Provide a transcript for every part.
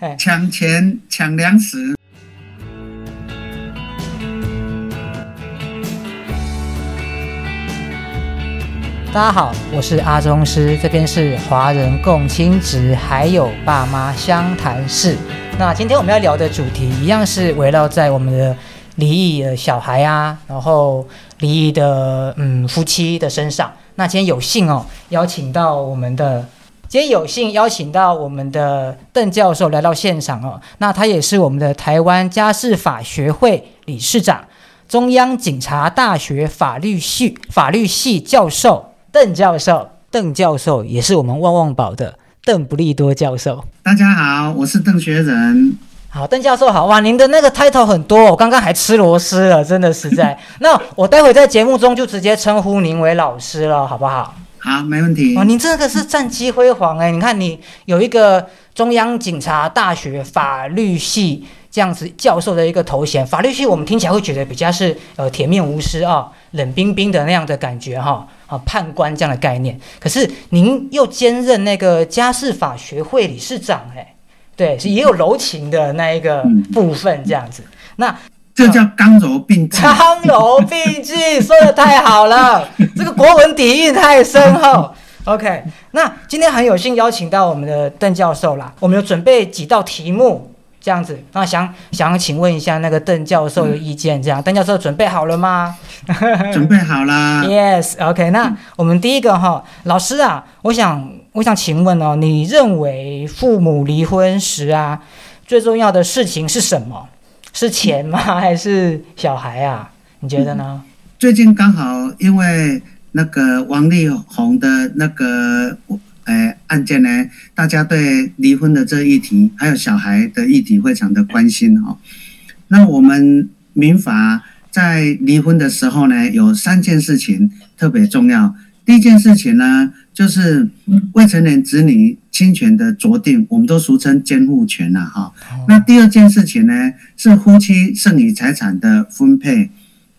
哎抢钱抢粮食。大家好，我是阿宗师，这边是华人共亲职，还有爸妈相谈室。那今天我们要聊的主题一样是围绕在我们的离异的小孩啊，然后离异的嗯夫妻的身上。那今天有幸哦，邀请到我们的，今天有幸邀请到我们的邓教授来到现场哦。那他也是我们的台湾家事法学会理事长，中央警察大学法律系法律系教授。邓教授，邓教授也是我们旺旺宝的邓不利多教授。大家好，我是邓学仁。好，邓教授好哇！您的那个 title 很多，我刚刚还吃螺丝了，真的实在。那我待会在节目中就直接称呼您为老师了，好不好？好，没问题。哦，你这个是战绩辉煌哎！你看，你有一个中央警察大学法律系这样子教授的一个头衔，法律系我们听起来会觉得比较是呃铁面无私啊、冷冰冰的那样的感觉哈。啊，判官这样的概念，可是您又兼任那个家事法学会理事长，哎，对，是也有柔情的那一个部分这样子。那这叫刚柔并济。刚柔并济，说的太好了，这个国文底蕴太深厚。OK，那今天很有幸邀请到我们的邓教授啦，我们有准备几道题目。这样子，那想想请问一下那个邓教授的意见，这样，邓教授准备好了吗？准备好了。Yes，OK。那我们第一个哈，老师啊，我想我想请问哦，你认为父母离婚时啊，最重要的事情是什么？是钱吗？还是小孩啊？你觉得呢？最近刚好因为那个王力宏的那个。诶，案件呢？大家对离婚的这议题，还有小孩的议题，非常的关心哦。那我们民法在离婚的时候呢，有三件事情特别重要。第一件事情呢，就是未成年子女侵权的酌定，我们都俗称监护权了哈。那第二件事情呢，是夫妻剩余财产的分配。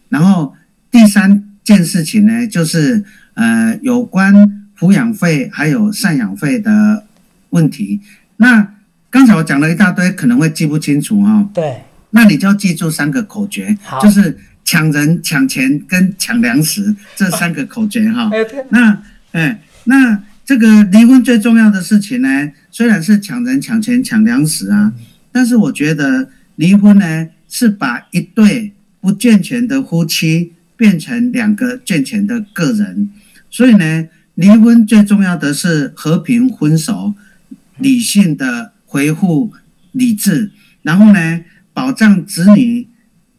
然后第三件事情呢，就是呃有关。抚养费还有赡养费的问题，那刚才我讲了一大堆，可能会记不清楚哈。对，那你就要记住三个口诀，就是抢人、抢钱跟抢粮食这三个口诀哈。那，哎，那这个离婚最重要的事情呢，虽然是抢人、抢钱、抢粮食啊，但是我觉得离婚呢是把一对不健全的夫妻变成两个健全的个人，所以呢。离婚最重要的是和平分手，理性的回复理智，然后呢，保障子女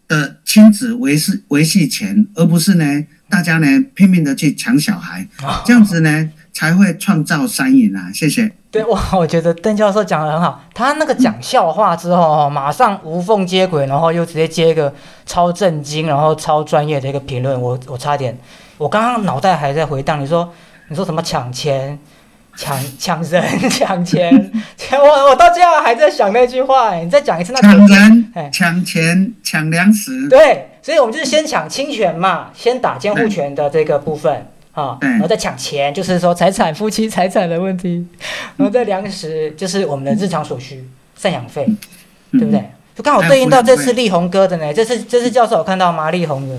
的亲子维系维系权，而不是呢，大家呢拼命的去抢小孩，这样子呢才会创造三赢啊！谢谢。对哇，我觉得邓教授讲的很好，他那个讲笑话之后马上无缝接轨，然后又直接接一个超震惊，然后超专业的一个评论，我我差点，我刚刚脑袋还在回荡，你说。你说什么抢钱、抢抢人、抢钱？我我到现在还在想那句话，你再讲一次。那抢人、抢钱、抢粮食。对，所以我们就是先抢侵权嘛，先打监护权的这个部分啊，然后再抢钱，就是说财产、夫妻财产的问题，然后再粮食就是我们的日常所需赡养费，对不对？就刚好对应到这次力宏哥的呢，这次这次教授有看到吗？力宏的，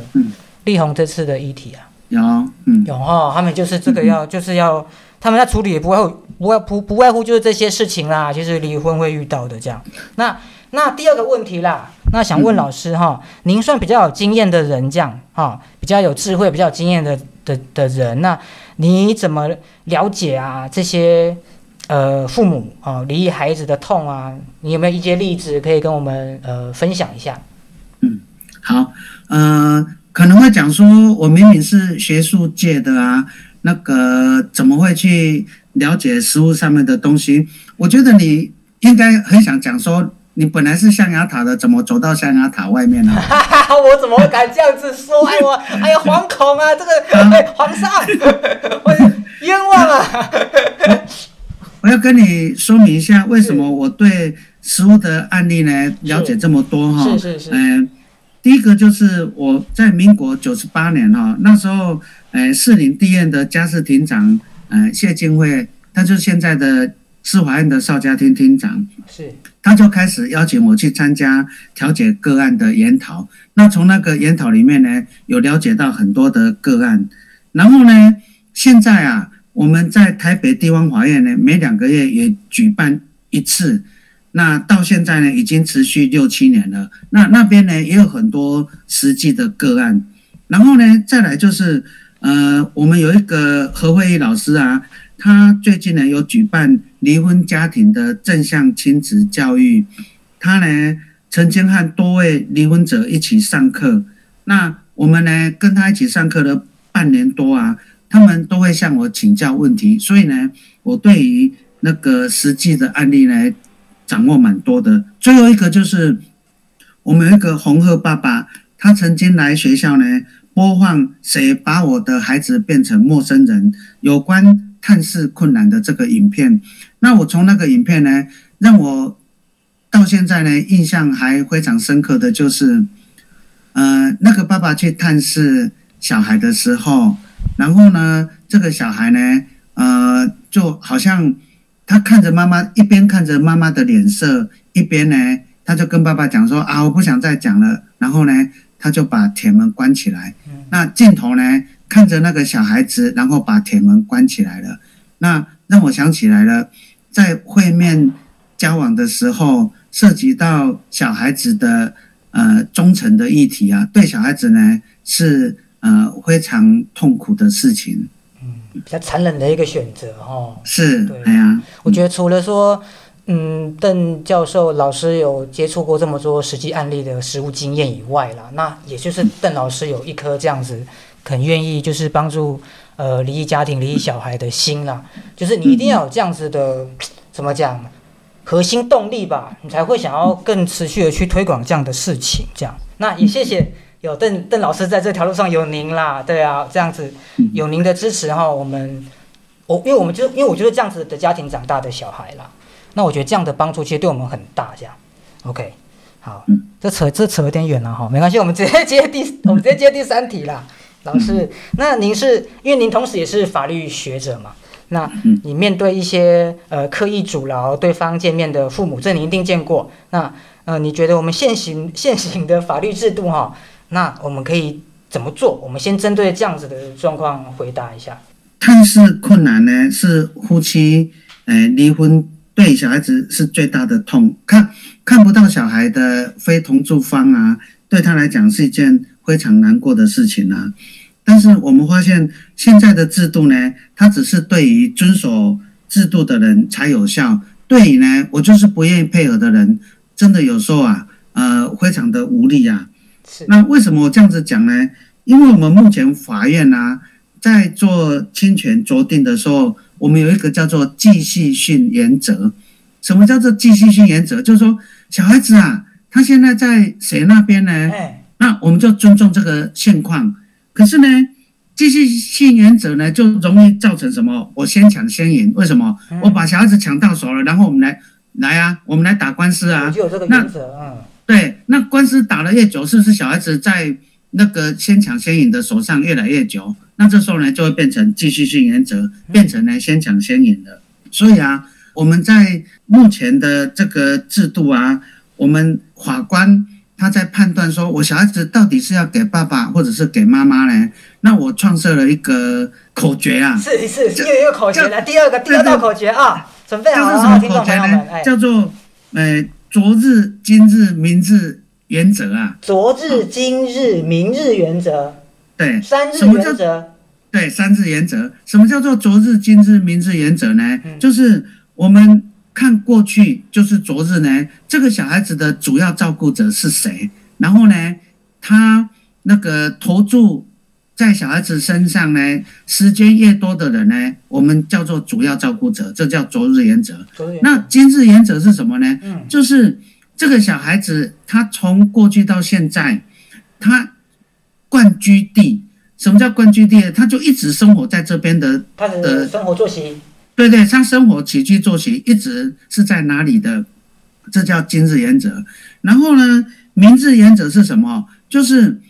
力宏这次的议题啊。有，嗯，有哈，他们就是这个要，就是要，他们在处理也不外乎，不外不不外乎就是这些事情啦，就是离婚会遇到的这样。那那第二个问题啦，那想问老师哈，您算比较有经验的人这样哈，比较有智慧、比较有经验的的的人，那你怎么了解啊这些呃父母啊离异孩子的痛啊？你有没有一些例子可以跟我们呃分享一下？嗯，好，嗯。可能会讲说，我明明是学术界的啊，那个怎么会去了解食物上面的东西？我觉得你应该很想讲说，你本来是象牙塔的，怎么走到象牙塔外面呢？我怎么会敢这样子说？哎我，哎呀，惶恐啊！这个皇上，我冤枉啊！我要跟你说明一下，为什么我对食物的案例呢了解这么多哈？是是是，嗯。第一个就是我在民国九十八年哈，那时候，呃，士林地院的家事庭长，呃，谢金惠，他就是现在的司法院的少家厅厅长。是。他就开始邀请我去参加调解个案的研讨。那从那个研讨里面呢，有了解到很多的个案。然后呢，现在啊，我们在台北地方法院呢，每两个月也举办一次。那到现在呢，已经持续六七年了。那那边呢，也有很多实际的个案。然后呢，再来就是，呃，我们有一个何慧仪老师啊，他最近呢有举办离婚家庭的正向亲子教育。他呢曾经和多位离婚者一起上课。那我们呢跟他一起上课了半年多啊，他们都会向我请教问题。所以呢，我对于那个实际的案例呢。掌握蛮多的，最后一个就是我们有一个红鹤爸爸，他曾经来学校呢播放谁把我的孩子变成陌生人有关探视困难的这个影片。那我从那个影片呢，让我到现在呢印象还非常深刻的就是，呃，那个爸爸去探视小孩的时候，然后呢，这个小孩呢，呃，就好像。他看着妈妈，一边看着妈妈的脸色，一边呢，他就跟爸爸讲说：“啊，我不想再讲了。”然后呢，他就把铁门关起来。那镜头呢，看着那个小孩子，然后把铁门关起来了。那让我想起来了，在会面交往的时候，涉及到小孩子的呃忠诚的议题啊，对小孩子呢是呃非常痛苦的事情。嗯比较残忍的一个选择，哈，是，对呀。我觉得除了说，嗯，邓教授老师有接触过这么多实际案例的实务经验以外啦，那也就是邓老师有一颗这样子很愿意就是帮助呃离异家庭、离异小孩的心啦，就是你一定要有这样子的 怎么讲核心动力吧，你才会想要更持续的去推广这样的事情，这样。那也谢谢。有邓邓老师在这条路上有您啦，对啊，这样子有您的支持哈，我们我因为我们就因为我觉得这样子的家庭长大的小孩啦，那我觉得这样的帮助其实对我们很大，这样，OK，好，这扯这扯有点远了哈，没关系，我们直接接第我们直接接第三题啦，老师，那您是因为您同时也是法律学者嘛，那你面对一些呃刻意阻挠对方见面的父母，这你一定见过，那呃你觉得我们现行 现行的法律制度哈？那我们可以怎么做？我们先针对这样子的状况回答一下。看似困难呢，是夫妻诶离婚对小孩子是最大的痛。看看不到小孩的非同住方啊，对他来讲是一件非常难过的事情啊。但是我们发现现在的制度呢，它只是对于遵守制度的人才有效。对于呢，我就是不愿意配合的人，真的有时候啊，呃，非常的无力啊。那为什么我这样子讲呢？因为我们目前法院呢，在做侵权酌定的时候，我们有一个叫做继续性原则。什么叫做继续性原则？就是说，小孩子啊，他现在在谁那边呢？那我们就尊重这个现况。可是呢，继续性原则呢，就容易造成什么？我先抢先赢。为什么？我把小孩子抢到手了，然后我们来来啊，我们来打官司啊。就有这个原则啊。对，那官司打了越久，是不是小孩子在那个先抢先赢的手上越来越久？那这时候呢，就会变成继续性原则，变成呢先抢先赢的。所以啊，我们在目前的这个制度啊，我们法官他在判断说，我小孩子到底是要给爸爸或者是给妈妈呢？那我创设了一个口诀啊，是是，又一个口诀来，第二个第二道口诀啊，准备好了吗？听众朋友们，叫做呃。昨日、今日、明日原则啊！昨日、今日、明日原则。对，三日原则。对，三日原则。什么叫做昨日、今日、明日原则呢？就是我们看过去，就是昨日呢，这个小孩子的主要照顾者是谁？然后呢，他那个投注。在小孩子身上呢，时间越多的人呢，我们叫做主要照顾者，这叫昨日原则。那今日原则是什么呢？嗯，就是这个小孩子他从过去到现在，他冠居地，什么叫冠居地？他就一直生活在这边的，他的生活作息，对对，他生活起居作息一直是在哪里的？这叫今日原则。然后呢，明日原则是什么？就是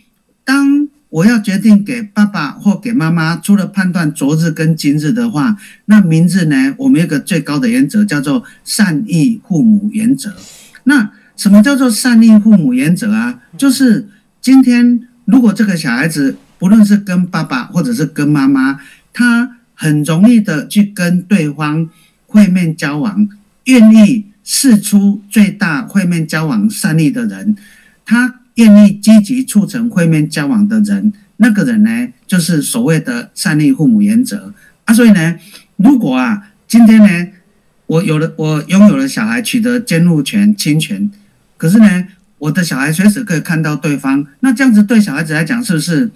当。我要决定给爸爸或给妈妈，除了判断昨日跟今日的话，那明日呢？我们有个最高的原则，叫做善意父母原则。那什么叫做善意父母原则啊？就是今天如果这个小孩子不论是跟爸爸或者是跟妈妈，他很容易的去跟对方会面交往，愿意试出最大会面交往善意的人，他愿意积极促成会面交往的人，那个人呢，就是所谓的善意父母原则啊。所以呢，如果啊，今天呢，我有了我拥有了小孩，取得监护权、侵权，可是呢，我的小孩随时可以看到对方，那这样子对小孩子来讲，是不是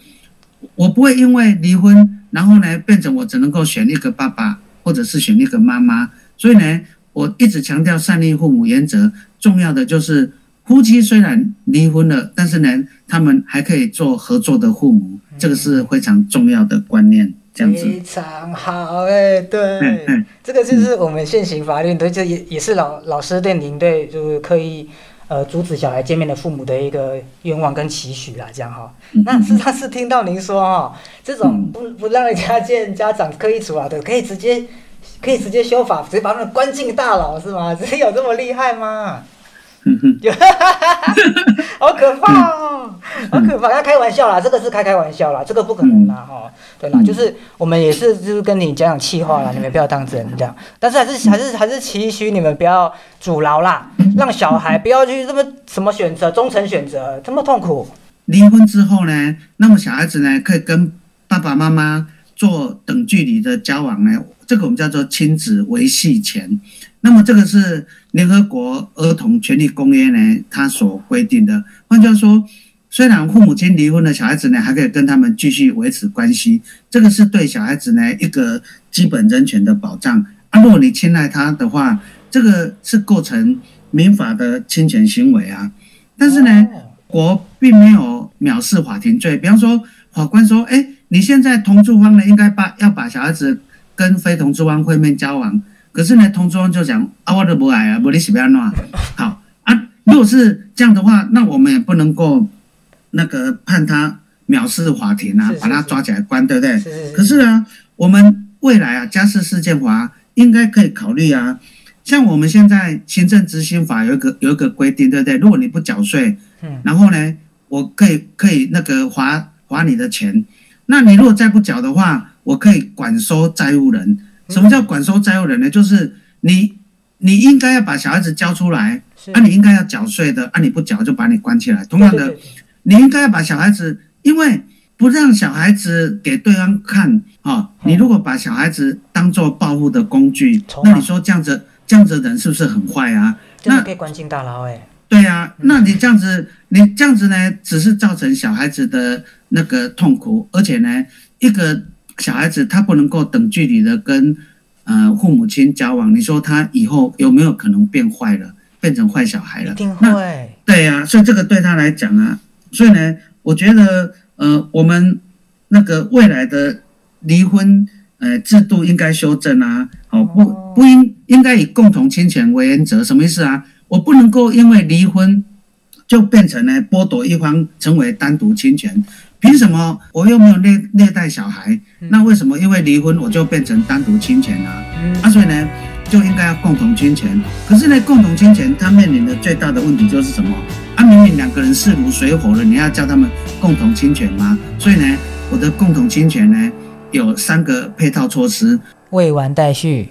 我不会因为离婚，然后呢，变成我只能够选一个爸爸，或者是选一个妈妈？所以呢，我一直强调善立父母原则，重要的就是夫妻虽然离婚了，但是呢，他们还可以做合作的父母，这个是非常重要的观念。这样子非常好哎，对，嗯嗯这个就是我们现行法律对，这也也是老老师对您对就是刻意呃阻止小孩见面的父母的一个愿望跟期许啦，这样哈。那是他是听到您说哈，这种不不让人家见家长刻意处罚的，可以直接可以直接修法，直接把他们关进大牢是吗？真有这么厉害吗？好可怕哦，好可怕！要开玩笑啦，这个是开开玩笑啦，这个不可能啦，哈、对啦，就是我们也是就是跟你讲讲气话啦，你们不要当真这样，但是还是还是还是期许你们不要阻挠啦，让小孩不要去这么什么选择忠诚选择这么痛苦，离婚之后呢，那么小孩子呢，可以跟爸爸妈妈做等距离的交往呢，这个我们叫做亲子维系权。那么这个是联合国儿童权利公约呢，它所规定的。换句话说，虽然父母亲离婚了，小孩子呢还可以跟他们继续维持关系，这个是对小孩子呢一个基本人权的保障。啊，如果你侵害他的话，这个是构成民法的侵权行为啊。但是呢，哦国并没有藐视法庭罪。比方说，法官说：“哎，你现在同住方呢，应该把要把小孩子跟非同住方会面交往。”可是呢，同桌就讲：“啊，我都不爱啊，不你喜不要弄啊。”好啊，如果是这样的话，那我们也不能够那个判他藐视法庭啊是，是把他抓起来关，对不对？是是可是啊，我们未来啊，家事事件法应该可以考虑啊。像我们现在行政执行法有一个有一个规定，对不对？如果你不缴税，嗯然后呢，我可以可以那个罚罚你的钱。那你如果再不缴的话，我可以管收债务人。什么叫管收债务人呢？就是你你应该要把小孩子交出来，是。啊，你应该要缴税的，啊，你不缴就把你关起来。同样的，你应该要把小孩子，因为不让小孩子给对方看啊、你如果把小孩子当做报复的工具那你说这样子这样子的人是不是很坏啊？那可以关进大牢哎，对啊，那你这样子，你这样子呢，只是造成小孩子的那个痛苦，而且呢，一个小孩子他不能够等距离的跟呃父母亲交往，你说他以后有没有可能变坏了，变成坏小孩了？一定那会，对呀、所以这个对他来讲啊，所以呢，我觉得呃，我们那个未来的离婚呃制度应该修正啊，哦不哦不应应该以共同侵权为原则，什么意思啊？我不能够因为离婚就变成呢剥夺一方成为单独侵权，凭什么我又没有虐虐待小孩？那为什么因为离婚我就变成单独侵权啊？嗯啊，所以呢，就应该要共同侵权。可是呢，共同侵权它面临的最大的问题就是什么？啊，明明两个人势如水火了，你要叫他们共同侵权吗？所以呢，我的共同侵权呢有三个配套措施。未完待续。